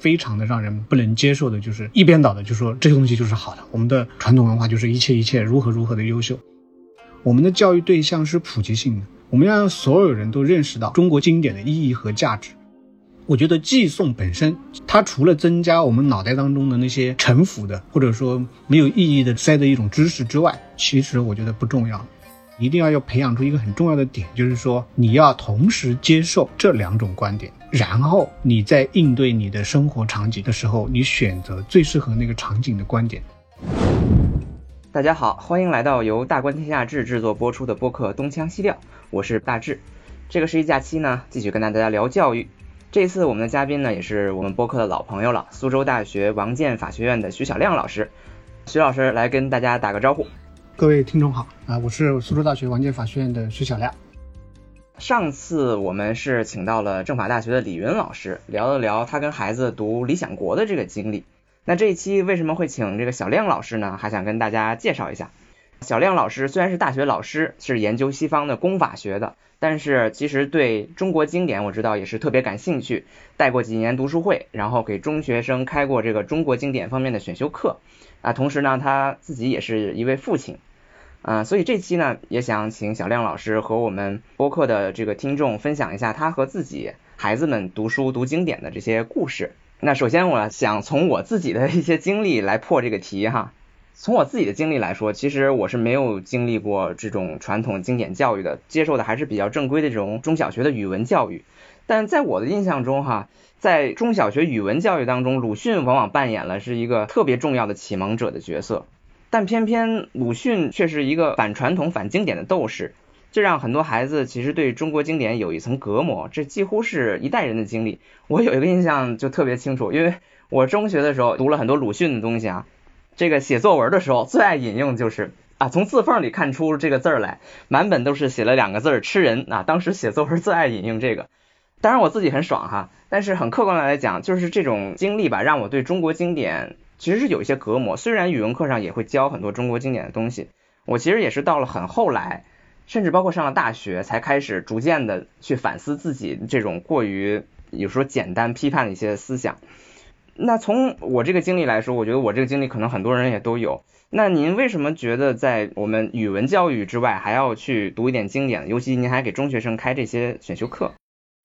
非常的让人不能接受的，就是一边倒的就说这个东西就是好的，我们的传统文化就是一切一切如何如何的优秀。我们的教育对象是普及性的，我们要让所有人都认识到中国经典的意义和价值。我觉得寄诵本身，它除了增加我们脑袋当中的那些陈腐的或者说没有意义的塞的一种知识之外，其实我觉得不重要。一定要要培养出一个很重要的点，就是说你要同时接受这两种观点，然后你在应对你的生活场景的时候，你选择最适合那个场景的观点。大家好，欢迎来到由大观天下志制作播出的播客《东腔西调》，我是大志。这个十一假期呢，继续跟大家聊教育。这次我们的嘉宾呢，也是我们播客的老朋友了，苏州大学王建法学院的徐小亮老师。徐老师来跟大家打个招呼。各位听众好啊，我是苏州大学王建法学院的徐小亮。上次我们是请到了政法大学的李云老师，聊了聊他跟孩子读《理想国》的这个经历。那这一期为什么会请这个小亮老师呢？还想跟大家介绍一下。小亮老师虽然是大学老师，是研究西方的公法学的，但是其实对中国经典我知道也是特别感兴趣，带过几年读书会，然后给中学生开过这个中国经典方面的选修课啊。同时呢，他自己也是一位父亲啊，所以这期呢也想请小亮老师和我们播客的这个听众分享一下他和自己孩子们读书读经典的这些故事。那首先我想从我自己的一些经历来破这个题哈。从我自己的经历来说，其实我是没有经历过这种传统经典教育的，接受的还是比较正规的这种中小学的语文教育。但在我的印象中，哈，在中小学语文教育当中，鲁迅往往扮演了是一个特别重要的启蒙者的角色。但偏偏鲁迅却是一个反传统、反经典的斗士，这让很多孩子其实对中国经典有一层隔膜。这几乎是一代人的经历。我有一个印象就特别清楚，因为我中学的时候读了很多鲁迅的东西啊。这个写作文的时候最爱引用就是啊，从字缝里看出这个字儿来，满本都是写了两个字儿“吃人”啊。当时写作文最爱引用这个，当然我自己很爽哈。但是很客观的来讲，就是这种经历吧，让我对中国经典其实是有一些隔膜。虽然语文课上也会教很多中国经典的东西，我其实也是到了很后来，甚至包括上了大学，才开始逐渐的去反思自己这种过于有时候简单批判的一些思想。那从我这个经历来说，我觉得我这个经历可能很多人也都有。那您为什么觉得在我们语文教育之外还要去读一点经典？尤其您还给中学生开这些选修课？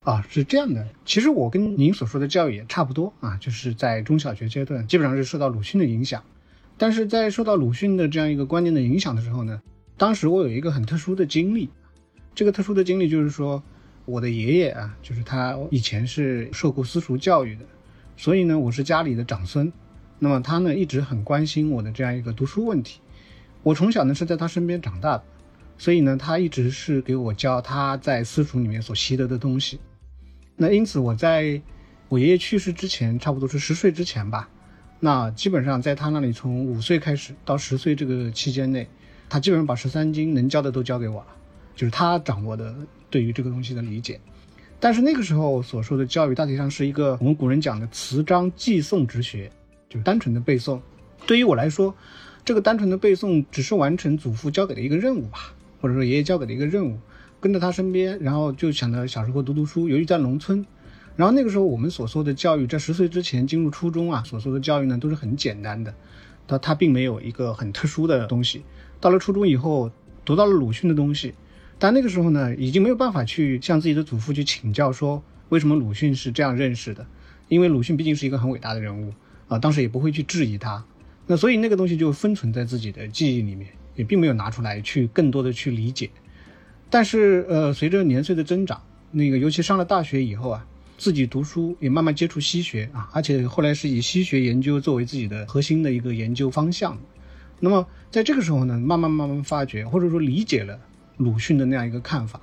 啊，是这样的。其实我跟您所说的教育也差不多啊，就是在中小学阶段基本上是受到鲁迅的影响。但是在受到鲁迅的这样一个观念的影响的时候呢，当时我有一个很特殊的经历。这个特殊的经历就是说，我的爷爷啊，就是他以前是受过私塾教育的。所以呢，我是家里的长孙，那么他呢一直很关心我的这样一个读书问题。我从小呢是在他身边长大的，所以呢他一直是给我教他在私塾里面所习得的东西。那因此我在我爷爷去世之前，差不多是十岁之前吧，那基本上在他那里从五岁开始到十岁这个期间内，他基本上把十三经能教的都教给我了，就是他掌握的对于这个东西的理解。但是那个时候所说的教育，大体上是一个我们古人讲的词章记诵之学，就是单纯的背诵。对于我来说，这个单纯的背诵只是完成祖父交给的一个任务吧，或者说爷爷交给的一个任务，跟着他身边，然后就想着小时候读读书。由于在农村，然后那个时候我们所说的教育，在十岁之前进入初中啊，所说的教育呢都是很简单的，他他并没有一个很特殊的东西。到了初中以后，读到了鲁迅的东西。但那个时候呢，已经没有办法去向自己的祖父去请教，说为什么鲁迅是这样认识的，因为鲁迅毕竟是一个很伟大的人物啊，当时也不会去质疑他，那所以那个东西就封存在自己的记忆里面，也并没有拿出来去更多的去理解。但是呃，随着年岁的增长，那个尤其上了大学以后啊，自己读书也慢慢接触西学啊，而且后来是以西学研究作为自己的核心的一个研究方向。那么在这个时候呢，慢慢慢慢发觉或者说理解了。鲁迅的那样一个看法，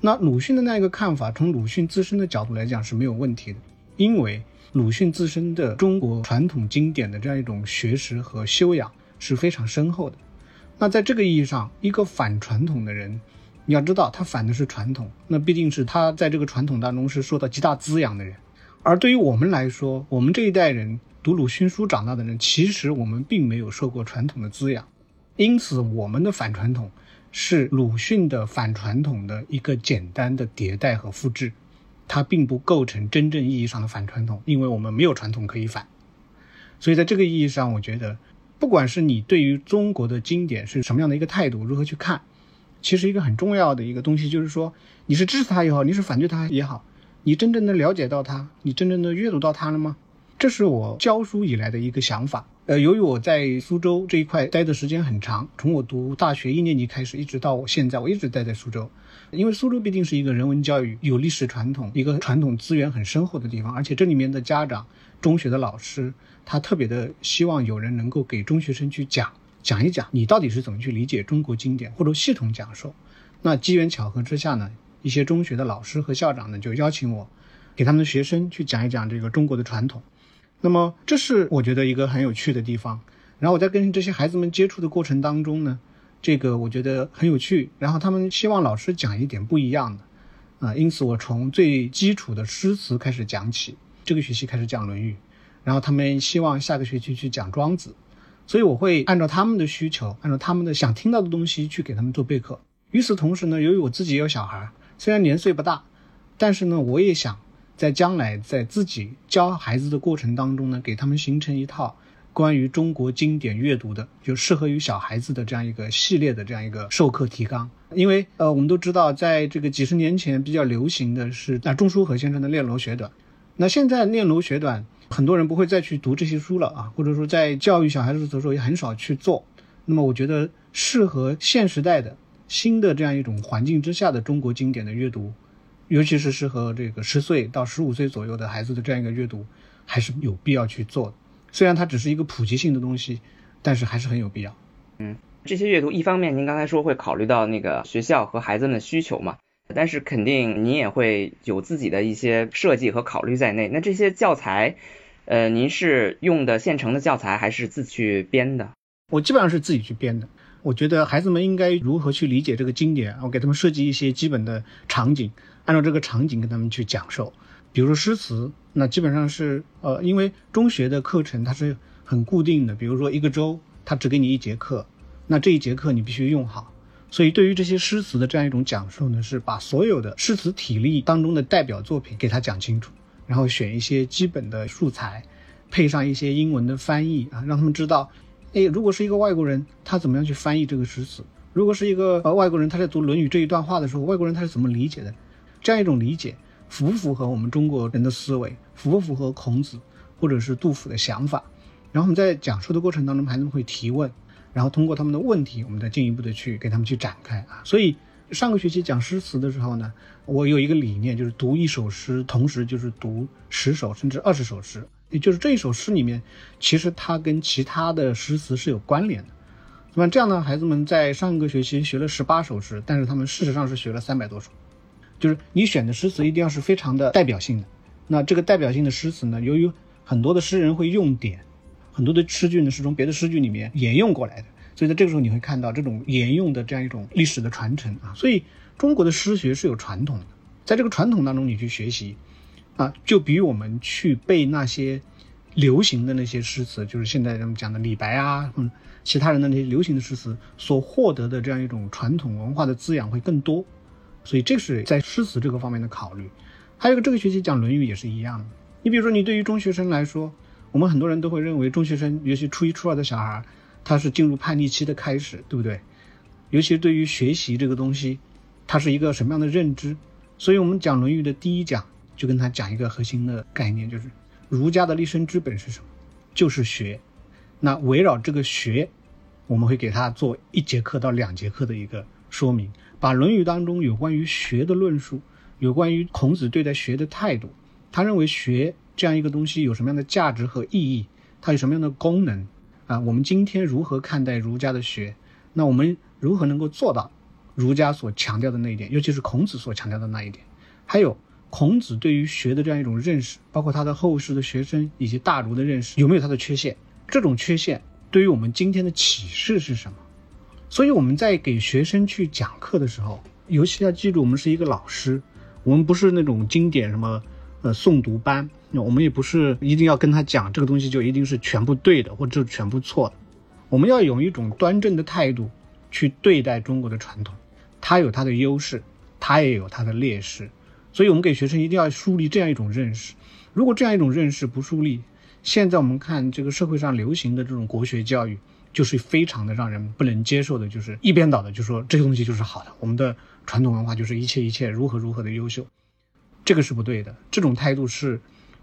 那鲁迅的那样一个看法，从鲁迅自身的角度来讲是没有问题的，因为鲁迅自身的中国传统经典的这样一种学识和修养是非常深厚的。那在这个意义上，一个反传统的人，你要知道他反的是传统，那毕竟是他在这个传统当中是受到极大滋养的人。而对于我们来说，我们这一代人读鲁迅书长大的人，其实我们并没有受过传统的滋养，因此我们的反传统。是鲁迅的反传统的一个简单的迭代和复制，它并不构成真正意义上的反传统，因为我们没有传统可以反。所以在这个意义上，我觉得，不管是你对于中国的经典是什么样的一个态度，如何去看，其实一个很重要的一个东西就是说，你是支持他也好，你是反对他也好，你真正的了解到他，你真正的阅读到他了吗？这是我教书以来的一个想法。呃，由于我在苏州这一块待的时间很长，从我读大学一年级开始，一直到我现在，我一直待在苏州。因为苏州毕竟是一个人文教育有历史传统、一个传统资源很深厚的地方，而且这里面的家长、中学的老师，他特别的希望有人能够给中学生去讲讲一讲，你到底是怎么去理解中国经典，或者系统讲授。那机缘巧合之下呢，一些中学的老师和校长呢，就邀请我，给他们的学生去讲一讲这个中国的传统。那么，这是我觉得一个很有趣的地方。然后我在跟这些孩子们接触的过程当中呢，这个我觉得很有趣。然后他们希望老师讲一点不一样的，啊，因此我从最基础的诗词开始讲起。这个学期开始讲《论语》，然后他们希望下个学期去讲《庄子》，所以我会按照他们的需求，按照他们的想听到的东西去给他们做备课。与此同时呢，由于我自己有小孩，虽然年岁不大，但是呢，我也想。在将来，在自己教孩子的过程当中呢，给他们形成一套关于中国经典阅读的，就适合于小孩子的这样一个系列的这样一个授课提纲。因为呃，我们都知道，在这个几十年前比较流行的是那钟书和先生的《念楼学短》，那现在《念楼学短》很多人不会再去读这些书了啊，或者说在教育小孩子的时候也很少去做。那么我觉得适合现时代的新的这样一种环境之下的中国经典的阅读。尤其是适合这个十岁到十五岁左右的孩子的这样一个阅读，还是有必要去做的。虽然它只是一个普及性的东西，但是还是很有必要。嗯，这些阅读一方面您刚才说会考虑到那个学校和孩子们的需求嘛，但是肯定您也会有自己的一些设计和考虑在内。那这些教材，呃，您是用的现成的教材还是自去编的？我基本上是自己去编的。我觉得孩子们应该如何去理解这个经典，我给他们设计一些基本的场景。按照这个场景跟他们去讲授，比如说诗词，那基本上是呃，因为中学的课程它是很固定的，比如说一个周他只给你一节课，那这一节课你必须用好。所以对于这些诗词的这样一种讲述呢，是把所有的诗词体例当中的代表作品给他讲清楚，然后选一些基本的素材，配上一些英文的翻译啊，让他们知道，哎，如果是一个外国人，他怎么样去翻译这个诗词？如果是一个呃外国人，他在读《论语》这一段话的时候，外国人他是怎么理解的？这样一种理解符不符合我们中国人的思维？符不符合孔子或者是杜甫的想法？然后我们在讲述的过程当中，孩子们会提问，然后通过他们的问题，我们再进一步的去给他们去展开啊。所以上个学期讲诗词的时候呢，我有一个理念，就是读一首诗，同时就是读十首甚至二十首诗，也就是这一首诗里面，其实它跟其他的诗词是有关联的。那么这样呢，孩子们在上个学期学了十八首诗，但是他们事实上是学了三百多首。就是你选的诗词一定要是非常的代表性的，那这个代表性的诗词呢，由于很多的诗人会用典，很多的诗句呢是从别的诗句里面沿用过来的，所以在这个时候你会看到这种沿用的这样一种历史的传承啊，所以中国的诗学是有传统的，在这个传统当中你去学习，啊，就比我们去背那些流行的那些诗词，就是现在人们讲的李白啊，嗯，其他人的那些流行的诗词所获得的这样一种传统文化的滋养会更多。所以这是在诗词这个方面的考虑，还有一个这个学期讲《论语》也是一样的。你比如说，你对于中学生来说，我们很多人都会认为中学生，尤其初一、初二的小孩，他是进入叛逆期的开始，对不对？尤其对于学习这个东西，他是一个什么样的认知？所以我们讲《论语》的第一讲，就跟他讲一个核心的概念，就是儒家的立身之本是什么？就是学。那围绕这个学，我们会给他做一节课到两节课的一个说明。把《论语》当中有关于学的论述，有关于孔子对待学的态度，他认为学这样一个东西有什么样的价值和意义，它有什么样的功能啊？我们今天如何看待儒家的学？那我们如何能够做到儒家所强调的那一点，尤其是孔子所强调的那一点？还有孔子对于学的这样一种认识，包括他的后世的学生以及大儒的认识，有没有他的缺陷？这种缺陷对于我们今天的启示是什么？所以我们在给学生去讲课的时候，尤其要记住，我们是一个老师，我们不是那种经典什么，呃，诵读班，那我们也不是一定要跟他讲这个东西就一定是全部对的或者全部错的，我们要用一种端正的态度去对待中国的传统，它有它的优势，它也有它的劣势，所以我们给学生一定要树立这样一种认识。如果这样一种认识不树立，现在我们看这个社会上流行的这种国学教育，就是非常的让人不能接受的，就是一边倒的就说这些东西就是好的，我们的传统文化就是一切一切如何如何的优秀，这个是不对的。这种态度是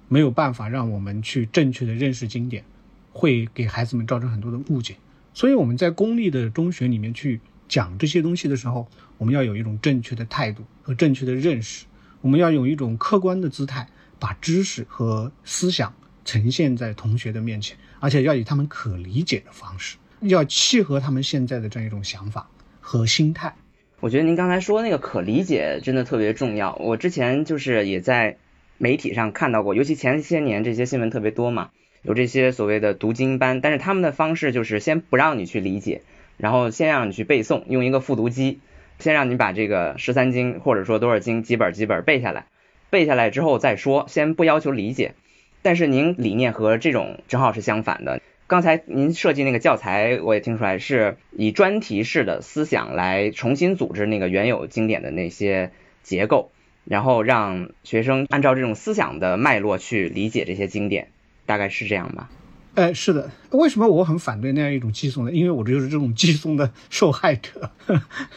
没有办法让我们去正确的认识经典，会给孩子们造成很多的误解。所以我们在公立的中学里面去讲这些东西的时候，我们要有一种正确的态度和正确的认识，我们要用一种客观的姿态，把知识和思想呈现在同学的面前，而且要以他们可理解的方式，要契合他们现在的这样一种想法和心态。我觉得您刚才说那个可理解真的特别重要。我之前就是也在媒体上看到过，尤其前些年这些新闻特别多嘛。有这些所谓的读经班，但是他们的方式就是先不让你去理解，然后先让你去背诵，用一个复读机，先让你把这个十三经或者说多少经几本几本背下来，背下来之后再说，先不要求理解。但是您理念和这种正好是相反的。刚才您设计那个教材，我也听出来是以专题式的思想来重新组织那个原有经典的那些结构，然后让学生按照这种思想的脉络去理解这些经典。大概是这样吧，哎，是的，为什么我很反对那样一种寄送呢？因为我就是这种寄送的受害者。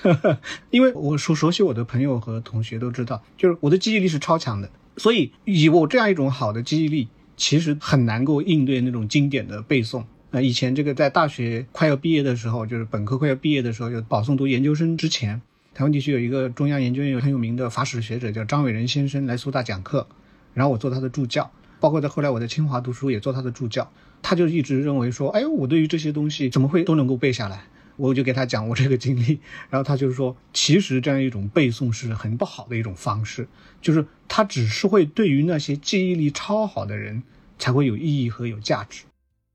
因为我熟熟悉我的朋友和同学都知道，就是我的记忆力是超强的，所以以我这样一种好的记忆力，其实很难够应对那种经典的背诵。那以前这个在大学快要毕业的时候，就是本科快要毕业的时候，就保送读研究生之前，台湾地区有一个中央研究院很有名的法史学者叫张伟仁先生来苏大讲课，然后我做他的助教。包括在后来我在清华读书也做他的助教，他就一直认为说，哎，我对于这些东西怎么会都能够背下来？我就给他讲我这个经历，然后他就说，其实这样一种背诵是很不好的一种方式，就是他只是会对于那些记忆力超好的人才会有意义和有价值。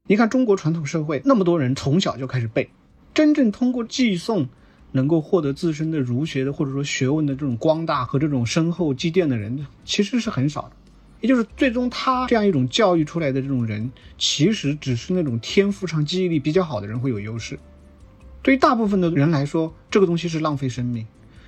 你看中国传统社会那么多人从小就开始背，真正通过寄诵能够获得自身的儒学的或者说学问的这种光大和这种深厚积淀的人，其实是很少的。也就是最终他这样一种教育出来的这种人，其实只是那种天赋上记忆力比较好的人会有优势。对于大部分的人来说，这个东西是浪费生命。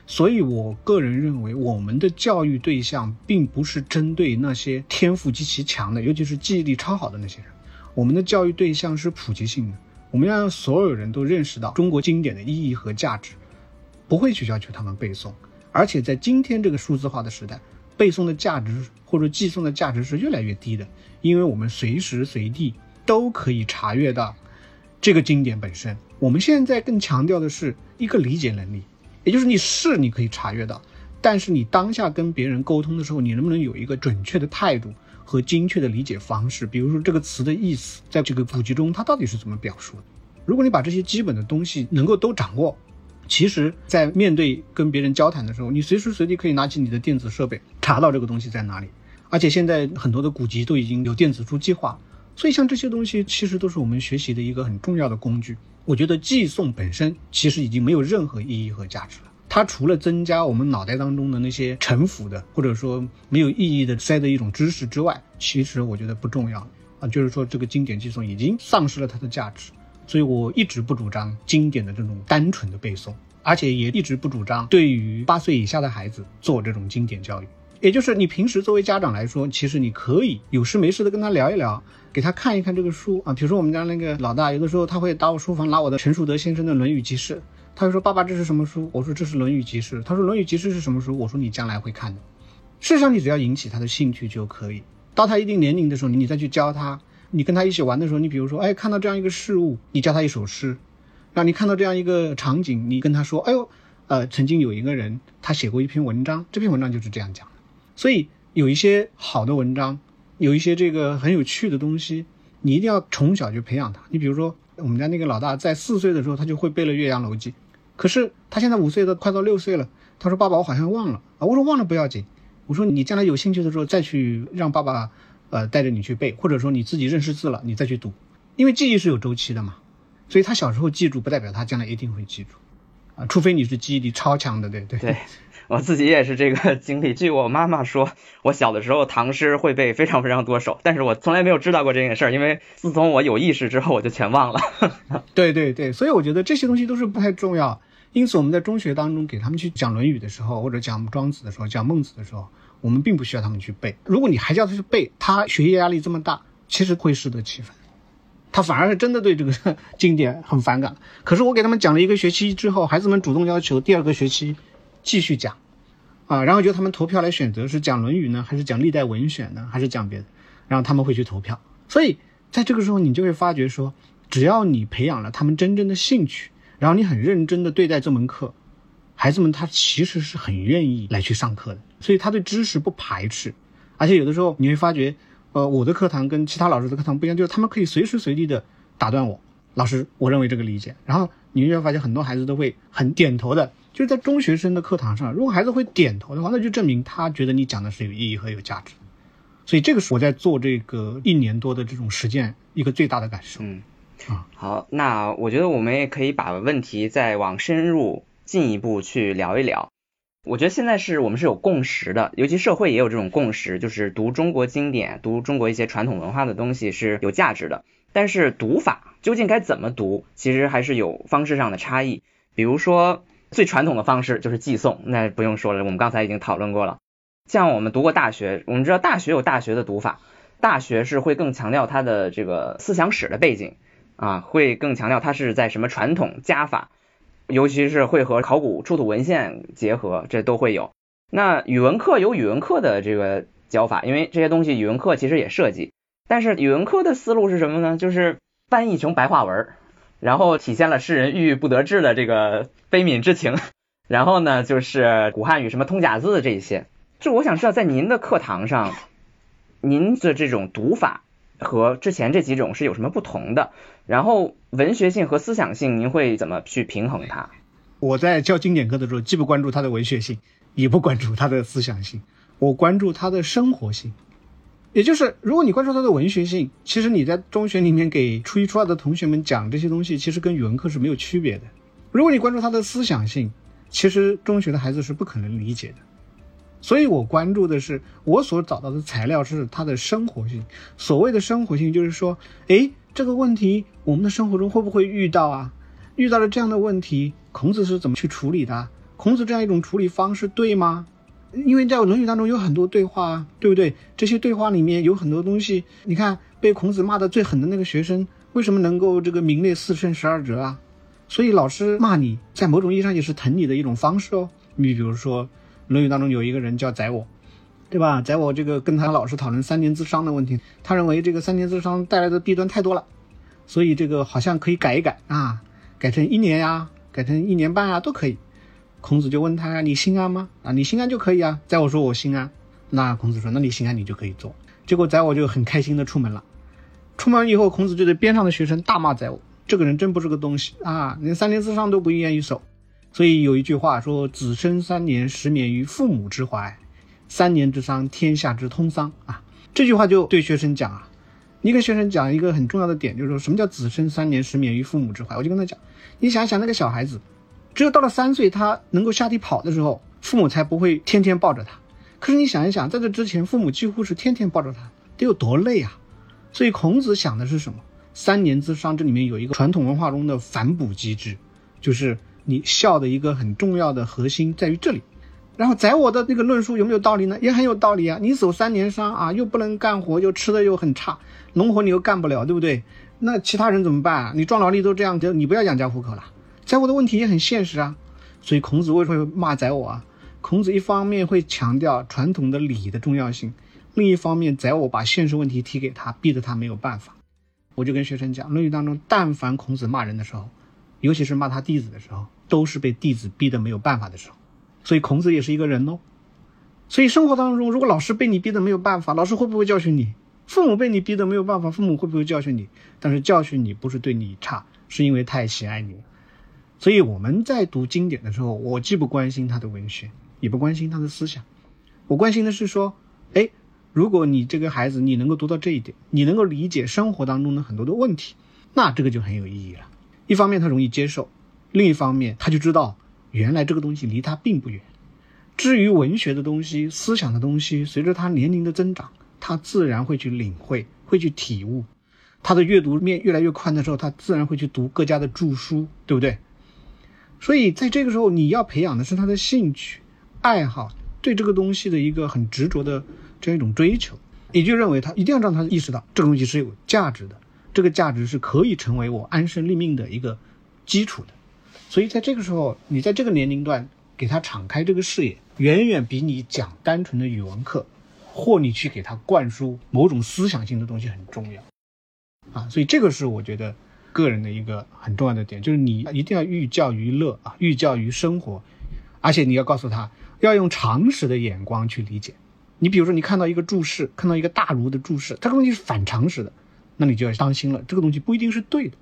所以我个人认为，我们的教育对象并不是针对那些天赋极其强的，尤其是记忆力超好的那些人。我们的教育对象是普及性的，我们要让所有人都认识到中国经典的意义和价值，不会去要求他们背诵。而且在今天这个数字化的时代。背诵的价值或者寄送的价值是越来越低的，因为我们随时随地都可以查阅到这个经典本身。我们现在更强调的是一个理解能力，也就是你是你可以查阅到，但是你当下跟别人沟通的时候，你能不能有一个准确的态度和精确的理解方式？比如说这个词的意思，在这个古籍中它到底是怎么表述的？如果你把这些基本的东西能够都掌握。其实，在面对跟别人交谈的时候，你随时随地可以拿起你的电子设备，查到这个东西在哪里。而且现在很多的古籍都已经有电子书计划，所以像这些东西，其实都是我们学习的一个很重要的工具。我觉得寄送本身其实已经没有任何意义和价值了。它除了增加我们脑袋当中的那些沉浮的，或者说没有意义的塞的一种知识之外，其实我觉得不重要啊。就是说，这个经典寄送已经丧失了它的价值。所以我一直不主张经典的这种单纯的背诵，而且也一直不主张对于八岁以下的孩子做这种经典教育。也就是你平时作为家长来说，其实你可以有事没事的跟他聊一聊，给他看一看这个书啊。比如说我们家那个老大，有的时候他会到我书房拿我的陈树德先生的《论语集释》，他就说：“爸爸，这是什么书？”我说：“这是《论语集释》。”他说：“《论语集释》是什么书？”我说：“你将来会看的。”事实上，你只要引起他的兴趣就可以。到他一定年龄的时候，你再去教他。你跟他一起玩的时候，你比如说，哎，看到这样一个事物，你教他一首诗；让你看到这样一个场景，你跟他说，哎呦，呃，曾经有一个人，他写过一篇文章，这篇文章就是这样讲的。所以有一些好的文章，有一些这个很有趣的东西，你一定要从小就培养他。你比如说，我们家那个老大在四岁的时候，他就会背了《岳阳楼记》，可是他现在五岁的，快到六岁了，他说：“爸爸，我好像忘了啊。”我说：“忘了不要紧，我说你将来有兴趣的时候再去让爸爸。”呃，带着你去背，或者说你自己认识字了，你再去读，因为记忆是有周期的嘛，所以他小时候记住，不代表他将来一定会记住，啊，除非你是记忆力超强的，对对。对，我自己也是这个 经历。据我妈妈说，我小的时候唐诗会背非常非常多首，但是我从来没有知道过这件事，因为自从我有意识之后，我就全忘了。对对对，所以我觉得这些东西都是不太重要。因此我们在中学当中给他们去讲《论语》的时候，或者讲庄子的时候，讲孟子的时候。我们并不需要他们去背。如果你还叫他去背，他学业压力这么大，其实会适得其反。他反而是真的对这个 经典很反感。可是我给他们讲了一个学期之后，孩子们主动要求第二个学期继续讲，啊，然后就他们投票来选择是讲《论语》呢，还是讲历代文选呢，还是讲别的，然后他们会去投票。所以在这个时候，你就会发觉说，只要你培养了他们真正的兴趣，然后你很认真的对待这门课，孩子们他其实是很愿意来去上课的。所以他对知识不排斥，而且有的时候你会发觉。呃，我的课堂跟其他老师的课堂不一样，就是他们可以随时随地的打断我。老师，我认为这个理解。然后你就会发现很多孩子都会很点头的，就是在中学生的课堂上，如果孩子会点头的话，那就证明他觉得你讲的是有意义和有价值。所以这个是我在做这个一年多的这种实践一个最大的感受。嗯，啊，好，那我觉得我们也可以把问题再往深入进一步去聊一聊。我觉得现在是我们是有共识的，尤其社会也有这种共识，就是读中国经典、读中国一些传统文化的东西是有价值的。但是读法究竟该怎么读，其实还是有方式上的差异。比如说最传统的方式就是寄送，那不用说了，我们刚才已经讨论过了。像我们读过大学，我们知道大学有大学的读法，大学是会更强调它的这个思想史的背景啊，会更强调它是在什么传统家法。尤其是会和考古出土文献结合，这都会有。那语文课有语文课的这个教法，因为这些东西语文课其实也涉及。但是语文课的思路是什么呢？就是翻译成白话文，然后体现了诗人郁郁不得志的这个悲悯之情。然后呢，就是古汉语什么通假字这一些。就我想知道，在您的课堂上，您的这种读法。和之前这几种是有什么不同的？然后文学性和思想性，您会怎么去平衡它？我在教经典课的时候，既不关注它的文学性，也不关注它的思想性，我关注它的生活性。也就是，如果你关注它的文学性，其实你在中学里面给初一、初二的同学们讲这些东西，其实跟语文课是没有区别的。如果你关注它的思想性，其实中学的孩子是不可能理解的。所以我关注的是，我所找到的材料是它的生活性。所谓的生活性，就是说，哎，这个问题我们的生活中会不会遇到啊？遇到了这样的问题，孔子是怎么去处理的？孔子这样一种处理方式对吗？因为在《论语》当中有很多对话，对不对？这些对话里面有很多东西，你看被孔子骂的最狠的那个学生，为什么能够这个名列四圣十二哲啊？所以老师骂你在某种意义上也是疼你的一种方式哦。你比如说。《论语》当中有一个人叫宰我，对吧？宰我这个跟他老师讨论三年自伤的问题，他认为这个三年自伤带来的弊端太多了，所以这个好像可以改一改啊，改成一年呀，改成一年半啊，都可以。孔子就问他：“你心安吗？啊，你心安就可以啊。”宰我说：“我心安。”那孔子说：“那你心安，你就可以做。”结果宰我就很开心的出门了。出门以后，孔子就对边上的学生大骂宰我：“这个人真不是个东西啊，连三年之丧都不愿意守。”所以有一句话说：“子生三年，十免于父母之怀；三年之丧，天下之通丧。”啊，这句话就对学生讲啊。你跟学生讲一个很重要的点，就是说什么叫“子生三年，十免于父母之怀”。我就跟他讲，你想想那个小孩子，只有到了三岁，他能够下地跑的时候，父母才不会天天抱着他。可是你想一想，在这之前，父母几乎是天天抱着他，得有多累啊！所以孔子想的是什么？三年之丧，这里面有一个传统文化中的反哺机制，就是。你孝的一个很重要的核心在于这里，然后宰我的那个论述有没有道理呢？也很有道理啊！你守三年伤啊，又不能干活，又吃的又很差，农活你又干不了，对不对？那其他人怎么办啊？你壮劳力都这样，就你不要养家糊口了。宰我的问题也很现实啊，所以孔子为什么会骂宰我啊？孔子一方面会强调传统的礼的重要性，另一方面宰我把现实问题提给他，逼得他没有办法。我就跟学生讲，《论语》当中，但凡孔子骂人的时候，尤其是骂他弟子的时候。都是被弟子逼得没有办法的时候，所以孔子也是一个人哦。所以生活当中，如果老师被你逼得没有办法，老师会不会教训你？父母被你逼得没有办法，父母会不会教训你？但是教训你不是对你差，是因为太喜爱你。所以我们在读经典的时候，我既不关心他的文学，也不关心他的思想，我关心的是说，哎，如果你这个孩子你能够读到这一点，你能够理解生活当中的很多的问题，那这个就很有意义了。一方面他容易接受。另一方面，他就知道原来这个东西离他并不远。至于文学的东西、思想的东西，随着他年龄的增长，他自然会去领会、会去体悟。他的阅读面越来越宽的时候，他自然会去读各家的著书，对不对？所以在这个时候，你要培养的是他的兴趣、爱好，对这个东西的一个很执着的这样一种追求，也就认为他一定要让他意识到这个东西是有价值的，这个价值是可以成为我安身立命的一个基础的。所以在这个时候，你在这个年龄段给他敞开这个视野，远远比你讲单纯的语文课，或你去给他灌输某种思想性的东西很重要。啊，所以这个是我觉得个人的一个很重要的点，就是你一定要寓教于乐啊，寓教于生活，而且你要告诉他要用常识的眼光去理解。你比如说，你看到一个注释，看到一个大儒的注释，这个东西是反常识的，那你就要当心了，这个东西不一定是对的。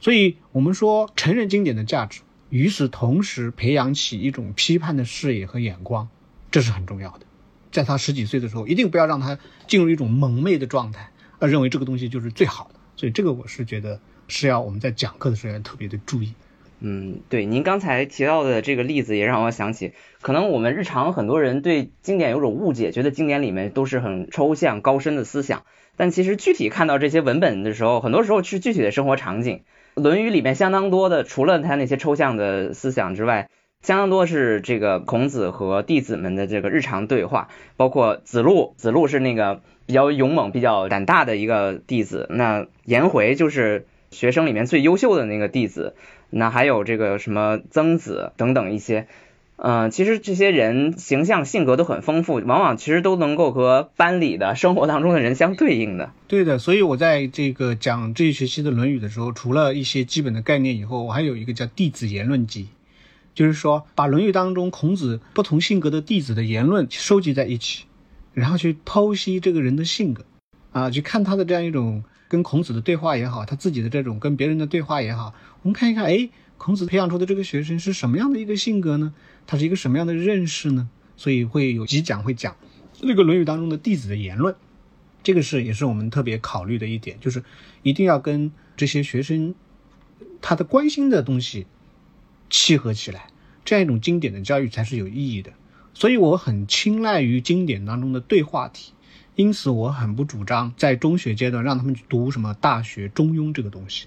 所以，我们说成人经典的价值，与此同时培养起一种批判的视野和眼光，这是很重要的。在他十几岁的时候，一定不要让他进入一种蒙昧的状态，而认为这个东西就是最好的。所以，这个我是觉得是要我们在讲课的时候要特别的注意。嗯，对，您刚才提到的这个例子也让我想起，可能我们日常很多人对经典有种误解，觉得经典里面都是很抽象高深的思想，但其实具体看到这些文本的时候，很多时候是具体的生活场景。《论语》里面相当多的，除了他那些抽象的思想之外，相当多是这个孔子和弟子们的这个日常对话，包括子路，子路是那个比较勇猛、比较胆大的一个弟子，那颜回就是学生里面最优秀的那个弟子，那还有这个什么曾子等等一些。嗯，其实这些人形象、性格都很丰富，往往其实都能够和班里的生活当中的人相对应的。对的，所以我在这个讲这一学期的《论语》的时候，除了一些基本的概念以后，我还有一个叫弟子言论集，就是说把《论语》当中孔子不同性格的弟子的言论收集在一起，然后去剖析这个人的性格，啊，去看他的这样一种跟孔子的对话也好，他自己的这种跟别人的对话也好，我们看一看，哎。孔子培养出的这个学生是什么样的一个性格呢？他是一个什么样的认识呢？所以会有几讲会讲那个《论语》当中的弟子的言论，这个是也是我们特别考虑的一点，就是一定要跟这些学生他的关心的东西契合起来，这样一种经典的教育才是有意义的。所以我很青睐于经典当中的对话题，因此我很不主张在中学阶段让他们去读什么《大学》《中庸》这个东西。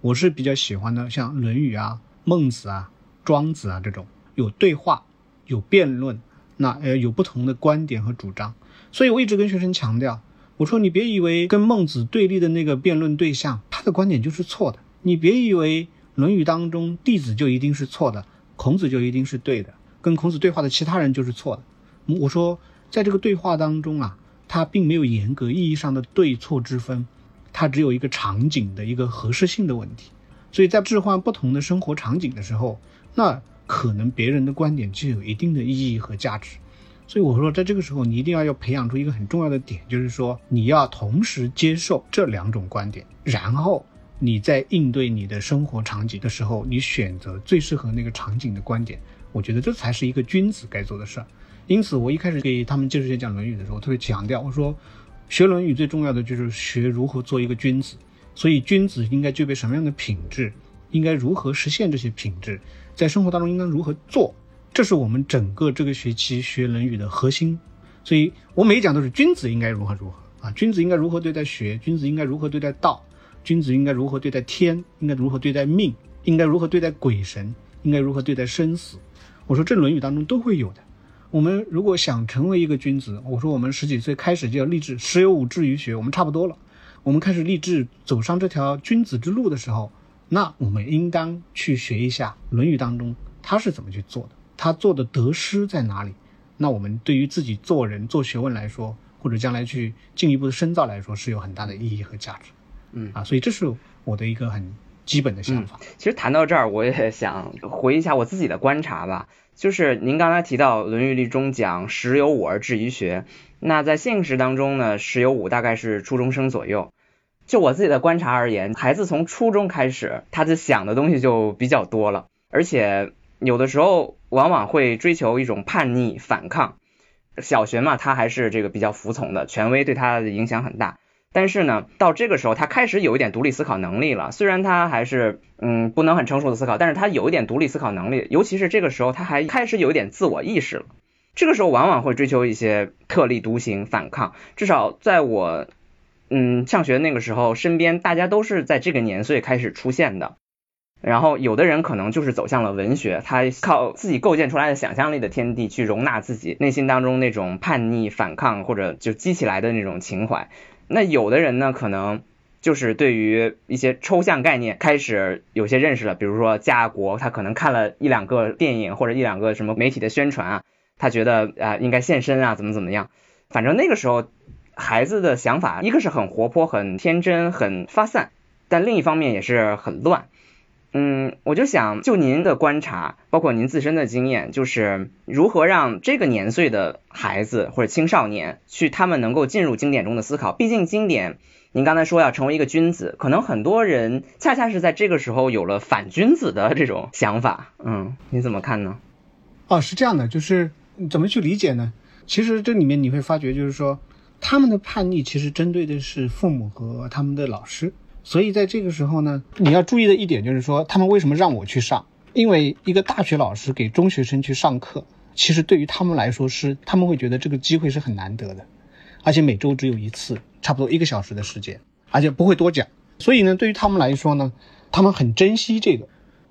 我是比较喜欢的，像《论语》啊、孟子啊、庄子啊这种有对话、有辩论，那呃有不同的观点和主张。所以我一直跟学生强调，我说你别以为跟孟子对立的那个辩论对象，他的观点就是错的。你别以为《论语》当中弟子就一定是错的，孔子就一定是对的，跟孔子对话的其他人就是错的。我说，在这个对话当中啊，它并没有严格意义上的对错之分。它只有一个场景的一个合适性的问题，所以在置换不同的生活场景的时候，那可能别人的观点就有一定的意义和价值。所以我说，在这个时候，你一定要要培养出一个很重要的点，就是说你要同时接受这两种观点，然后你在应对你的生活场景的时候，你选择最适合那个场景的观点。我觉得这才是一个君子该做的事儿。因此，我一开始给他们介绍讲《论语》的时候，特别强调，我说。学《论语》最重要的就是学如何做一个君子，所以君子应该具备什么样的品质，应该如何实现这些品质，在生活当中应该如何做，这是我们整个这个学期学《论语》的核心。所以我每讲都是君子应该如何如何啊，君子应该如何对待学，君子应该如何对待道，君子应该如何对待天，应该如何对待命，应该如何对待鬼神，应该如何对待生死。我说这《论语》当中都会有的。我们如果想成为一个君子，我说我们十几岁开始就要立志，十有五志于学，我们差不多了。我们开始立志走上这条君子之路的时候，那我们应当去学一下《论语》当中他是怎么去做的，他做的得失在哪里？那我们对于自己做人做学问来说，或者将来去进一步的深造来说，是有很大的意义和价值。嗯啊，所以这是我的一个很基本的想法。其实谈到这儿，我也想回忆一下我自己的观察吧。就是您刚才提到《论语》里中讲“十有五而志于学”，那在现实当中呢，十有五大概是初中生左右。就我自己的观察而言，孩子从初中开始，他的想的东西就比较多了，而且有的时候往往会追求一种叛逆反抗。小学嘛，他还是这个比较服从的，权威对他的影响很大。但是呢，到这个时候，他开始有一点独立思考能力了。虽然他还是嗯不能很成熟的思考，但是他有一点独立思考能力。尤其是这个时候，他还开始有一点自我意识了。这个时候往往会追求一些特立独行、反抗。至少在我嗯上学那个时候，身边大家都是在这个年岁开始出现的。然后有的人可能就是走向了文学，他靠自己构建出来的想象力的天地去容纳自己内心当中那种叛逆、反抗或者就激起来的那种情怀。那有的人呢，可能就是对于一些抽象概念开始有些认识了，比如说家国，他可能看了一两个电影或者一两个什么媒体的宣传啊，他觉得啊应该献身啊，怎么怎么样。反正那个时候孩子的想法，一个是很活泼、很天真、很发散，但另一方面也是很乱。嗯，我就想就您的观察，包括您自身的经验，就是如何让这个年岁的孩子或者青少年去他们能够进入经典中的思考。毕竟经典，您刚才说要成为一个君子，可能很多人恰恰是在这个时候有了反君子的这种想法。嗯，你怎么看呢？哦，是这样的，就是怎么去理解呢？其实这里面你会发觉，就是说他们的叛逆其实针对的是父母和他们的老师。所以在这个时候呢，你要注意的一点就是说，他们为什么让我去上？因为一个大学老师给中学生去上课，其实对于他们来说是，他们会觉得这个机会是很难得的，而且每周只有一次，差不多一个小时的时间，而且不会多讲。所以呢，对于他们来说呢，他们很珍惜这个。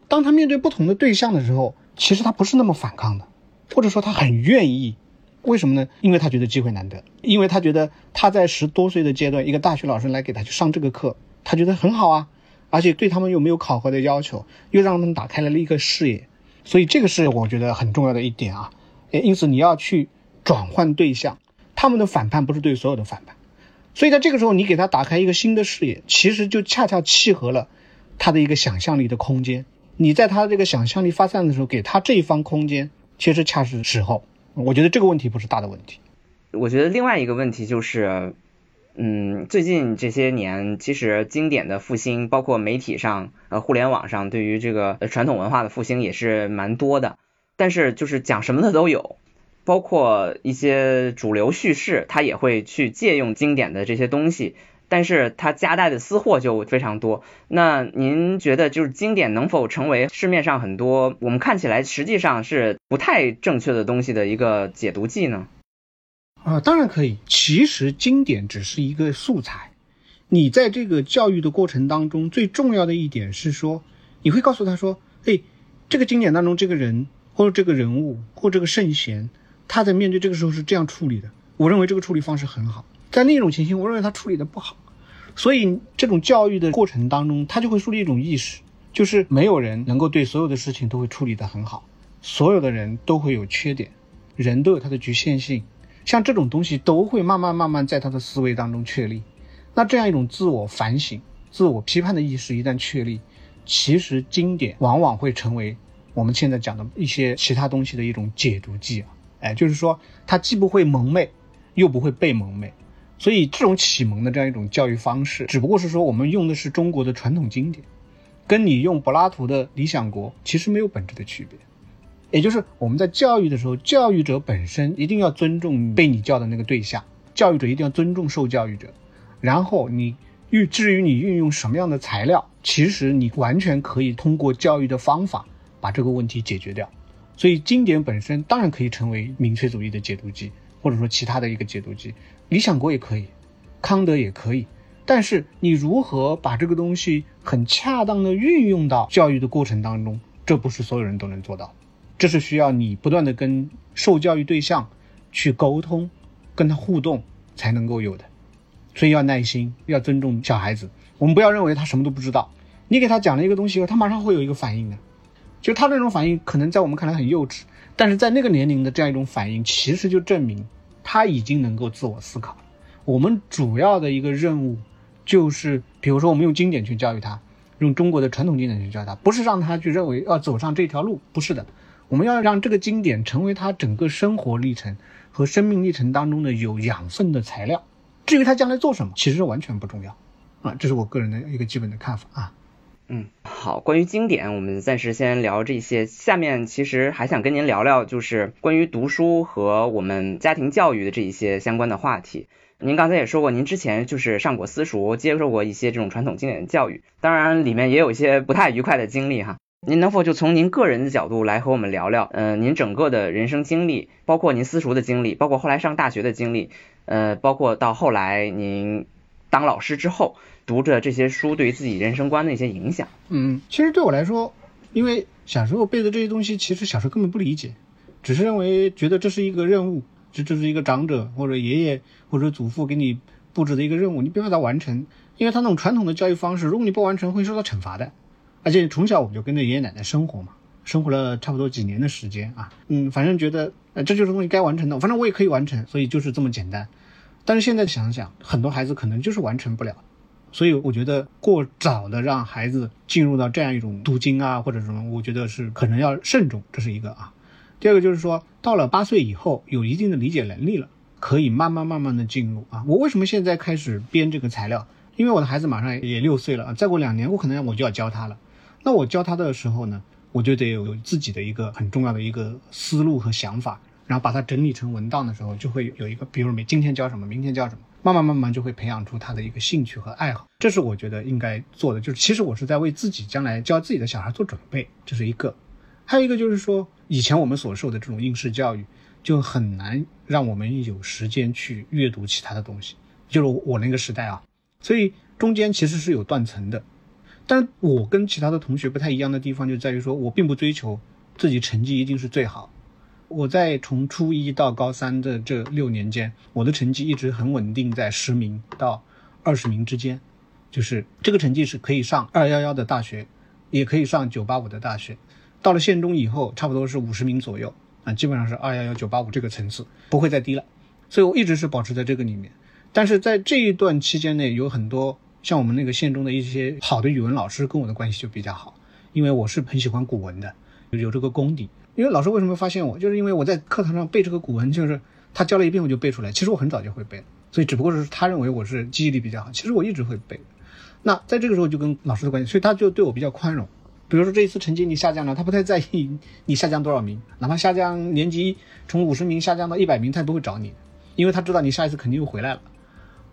当他面对不同的对象的时候，其实他不是那么反抗的，或者说他很愿意。为什么呢？因为他觉得机会难得，因为他觉得他在十多岁的阶段，一个大学老师来给他去上这个课。他觉得很好啊，而且对他们又没有考核的要求，又让他们打开了一个视野，所以这个是我觉得很重要的一点啊。诶，因此你要去转换对象，他们的反叛不是对所有的反叛，所以在这个时候你给他打开一个新的视野，其实就恰恰契合了他的一个想象力的空间。你在他这个想象力发散的时候，给他这一方空间，其实恰是时候。我觉得这个问题不是大的问题。我觉得另外一个问题就是。嗯，最近这些年，其实经典的复兴，包括媒体上、呃，互联网上，对于这个传统文化的复兴也是蛮多的。但是就是讲什么的都有，包括一些主流叙事，它也会去借用经典的这些东西，但是它夹带的私货就非常多。那您觉得，就是经典能否成为市面上很多我们看起来实际上是不太正确的东西的一个解读剂呢？啊，当然可以。其实经典只是一个素材，你在这个教育的过程当中，最重要的一点是说，你会告诉他说，哎，这个经典当中这个人或者这个人物或这个圣贤，他在面对这个时候是这样处理的。我认为这个处理方式很好。在那种情形，我认为他处理的不好。所以这种教育的过程当中，他就会树立一种意识，就是没有人能够对所有的事情都会处理得很好，所有的人都会有缺点，人都有他的局限性。像这种东西都会慢慢慢慢在他的思维当中确立，那这样一种自我反省、自我批判的意识一旦确立，其实经典往往会成为我们现在讲的一些其他东西的一种解读剂啊，哎，就是说它既不会蒙昧，又不会被蒙昧，所以这种启蒙的这样一种教育方式，只不过是说我们用的是中国的传统经典，跟你用柏拉图的《理想国》其实没有本质的区别。也就是我们在教育的时候，教育者本身一定要尊重被你教的那个对象，教育者一定要尊重受教育者。然后你运至于你运用什么样的材料，其实你完全可以通过教育的方法把这个问题解决掉。所以经典本身当然可以成为民粹主义的解读机，或者说其他的一个解读机，理想国也可以，康德也可以。但是你如何把这个东西很恰当的运用到教育的过程当中，这不是所有人都能做到。这是需要你不断的跟受教育对象去沟通，跟他互动才能够有的，所以要耐心，要尊重小孩子。我们不要认为他什么都不知道，你给他讲了一个东西以后，他马上会有一个反应的。就他那种反应可能在我们看来很幼稚，但是在那个年龄的这样一种反应，其实就证明他已经能够自我思考。我们主要的一个任务就是，比如说我们用经典去教育他，用中国的传统经典去教他，不是让他去认为要走上这条路，不是的。我们要让这个经典成为他整个生活历程和生命历程当中的有养分的材料。至于他将来做什么，其实完全不重要啊，这是我个人的一个基本的看法啊。嗯，好，关于经典，我们暂时先聊这些。下面其实还想跟您聊聊，就是关于读书和我们家庭教育的这一些相关的话题。您刚才也说过，您之前就是上过私塾，接受过一些这种传统经典的教育，当然里面也有一些不太愉快的经历哈。您能否就从您个人的角度来和我们聊聊，呃，您整个的人生经历，包括您私塾的经历，包括后来上大学的经历，呃，包括到后来您当老师之后，读着这些书对于自己人生观的一些影响。嗯，其实对我来说，因为小时候背的这些东西，其实小时候根本不理解，只是认为觉得这是一个任务，这这是一个长者或者爷爷或者祖父给你布置的一个任务，你必须要它完成。因为他那种传统的教育方式，如果你不完成，会受到惩罚的。而且从小我就跟着爷爷奶奶生活嘛，生活了差不多几年的时间啊，嗯，反正觉得呃这就是东西该完成的，反正我也可以完成，所以就是这么简单。但是现在想想，很多孩子可能就是完成不了，所以我觉得过早的让孩子进入到这样一种读经啊或者什么，我觉得是可能要慎重，这是一个啊。第二个就是说，到了八岁以后，有一定的理解能力了，可以慢慢慢慢的进入啊。我为什么现在开始编这个材料？因为我的孩子马上也六岁了啊，再过两年我可能我就要教他了。那我教他的时候呢，我就得有自己的一个很重要的一个思路和想法，然后把它整理成文档的时候，就会有一个，比如每今天教什么，明天教什么，慢慢慢慢就会培养出他的一个兴趣和爱好。这是我觉得应该做的，就是其实我是在为自己将来教自己的小孩做准备，这是一个。还有一个就是说，以前我们所受的这种应试教育，就很难让我们有时间去阅读其他的东西，就是我那个时代啊。所以中间其实是有断层的，但我跟其他的同学不太一样的地方就在于说，我并不追求自己成绩一定是最好。我在从初一到高三的这六年间，我的成绩一直很稳定在十名到二十名之间，就是这个成绩是可以上二幺幺的大学，也可以上九八五的大学。到了县中以后，差不多是五十名左右啊，基本上是二幺幺九八五这个层次，不会再低了。所以我一直是保持在这个里面。但是在这一段期间内，有很多像我们那个县中的一些好的语文老师跟我的关系就比较好，因为我是很喜欢古文的，有这个功底。因为老师为什么发现我，就是因为我在课堂上背这个古文，就是他教了一遍我就背出来。其实我很早就会背，所以只不过是他认为我是记忆力比较好，其实我一直会背。那在这个时候就跟老师的关系，所以他就对我比较宽容。比如说这一次成绩你下降了，他不太在意你下降多少名，哪怕下降年级从五十名下降到一百名，他也不会找你，因为他知道你下一次肯定又回来了。